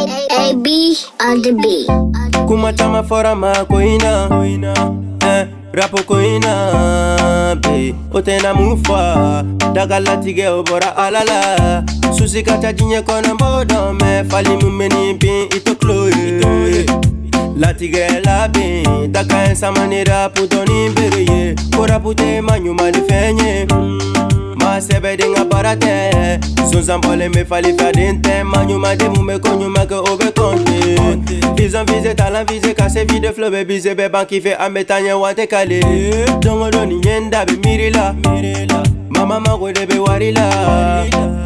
A-A-A-B on the B. Kumatama fora ma koina koina eh, Rapo koina be Otena mufa Dagala tige obora alala Susi kata jinye kona mbodo me Fali mumeni bin ito kloye Latige la bin Daka ensa mani rapu doni beriye Kora pute manyu malifenye mm. sɛbɛ de nka baara tɛ sonsanbɔlen bɛ fali fɛden ma ɲuman de mun bɛ ko ɲuman kɛ o bɛ kɔnte vizɔn vize talan vize ka se vide filɛ bɛ vize be ban k'i fɛ an bɛ taa ɲɛ wa tɛ kale don o don nin ye n da bɛ mama mago de be warila. la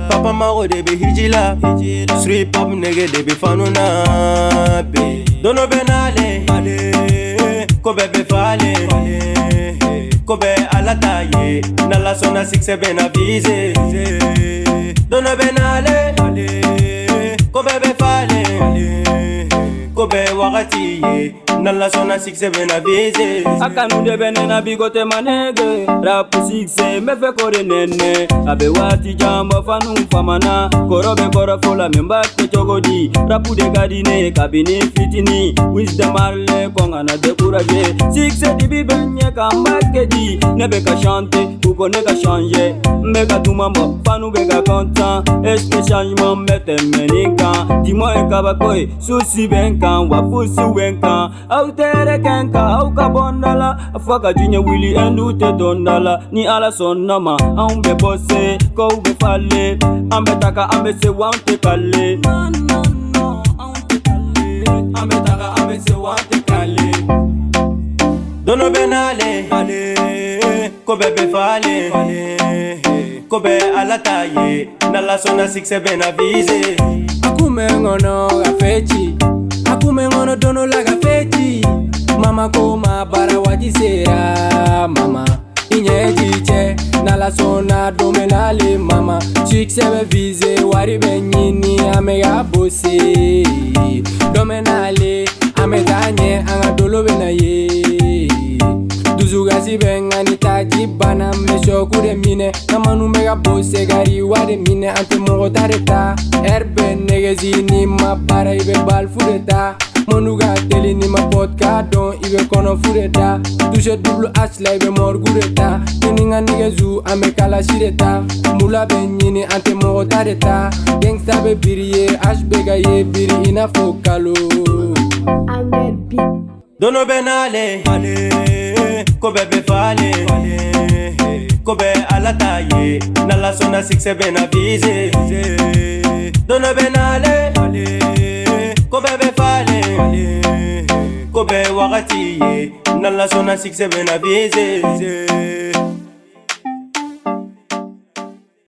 papa mago de be hiji la pop nege de bɛ fanu na bi don dɔ bɛ n'ale ko bɛɛ bɛ ko bɛɛ Dans la zone à c'est bien avisé. Donne ben aller, kobe be fale, kobe waratiye. Dans la zone à 6 bien avisé Akanu de bene na bigote manege Rap 6 mefe kore nene Abe wati jambo fanu famana Korobe koro ben, fola te chogodi Rapu de gadine kabini fitini Wisdom arle kongana de pura courage 6 di bibenye kambake di Nebe ka chante pour ne ka changer Mbe ka duma mo fanu be ka content Est-ce que changement me te meni kan Dis-moi e ka bakoy susi ben kan Wa fusu ben kan Au tere ken ka au ka bondala Afwa ka jinye wili endu te dondala Ni ala sonna ma an be bosse Ko be fale An be taka an be se wa an te kale Non non non an te kale An be taka an be se wa an te kale Dono benale Ale ko bɛɛ bɛ falen ko bɛɛ ala ta ye n'ala sikisɛ bɛ na vize a kun bɛ n kɔnɔ ka fɛn ci a kun bɛ n kɔnɔ don dɔ la ka fɛn ci mama ko ma baara waati sera mama i ɲɛ ti cɛ n'ala don bɛ n'ale mama sikisɛ bɛ vize wari bɛ ɲini an bɛ ka bose dɔ bɛ n'ale an bɛ taa ɲɛ an ka dolo bɛ na ye. kasi bɛ nka ni taji banna n bɛ sɔku de minɛ kamanu bɛ ka bo segari wa de minɛ an tɛ mɔgɔ ta de ta ɛri bɛ negezi ni ma baara i bɛ balifu de ta mɔnu ka teli ni ma pɔt k'a dɔn i bɛ kɔnɔfu de ta dusɛ dubulu h la i bɛ mɔriku de ta ni ka nɛgɛzu an bɛ kalasi de ta mula bɛ ɲini an tɛ mɔgɔ ta de ta gangsta bɛ biri ye h bɛ ka ye biri i n'a fɔ kalo dɔnɔ bɛ n'ale ko bɛɛ bɛ falen ko bɛɛ ala ta ye n'ala sɔnna sikisɛ bɛ na vize don dɔ bɛ nale ko bɛɛ bɛ falen ko bɛɛ wagati ye n'ala sɔnna sikisɛ bɛ na vize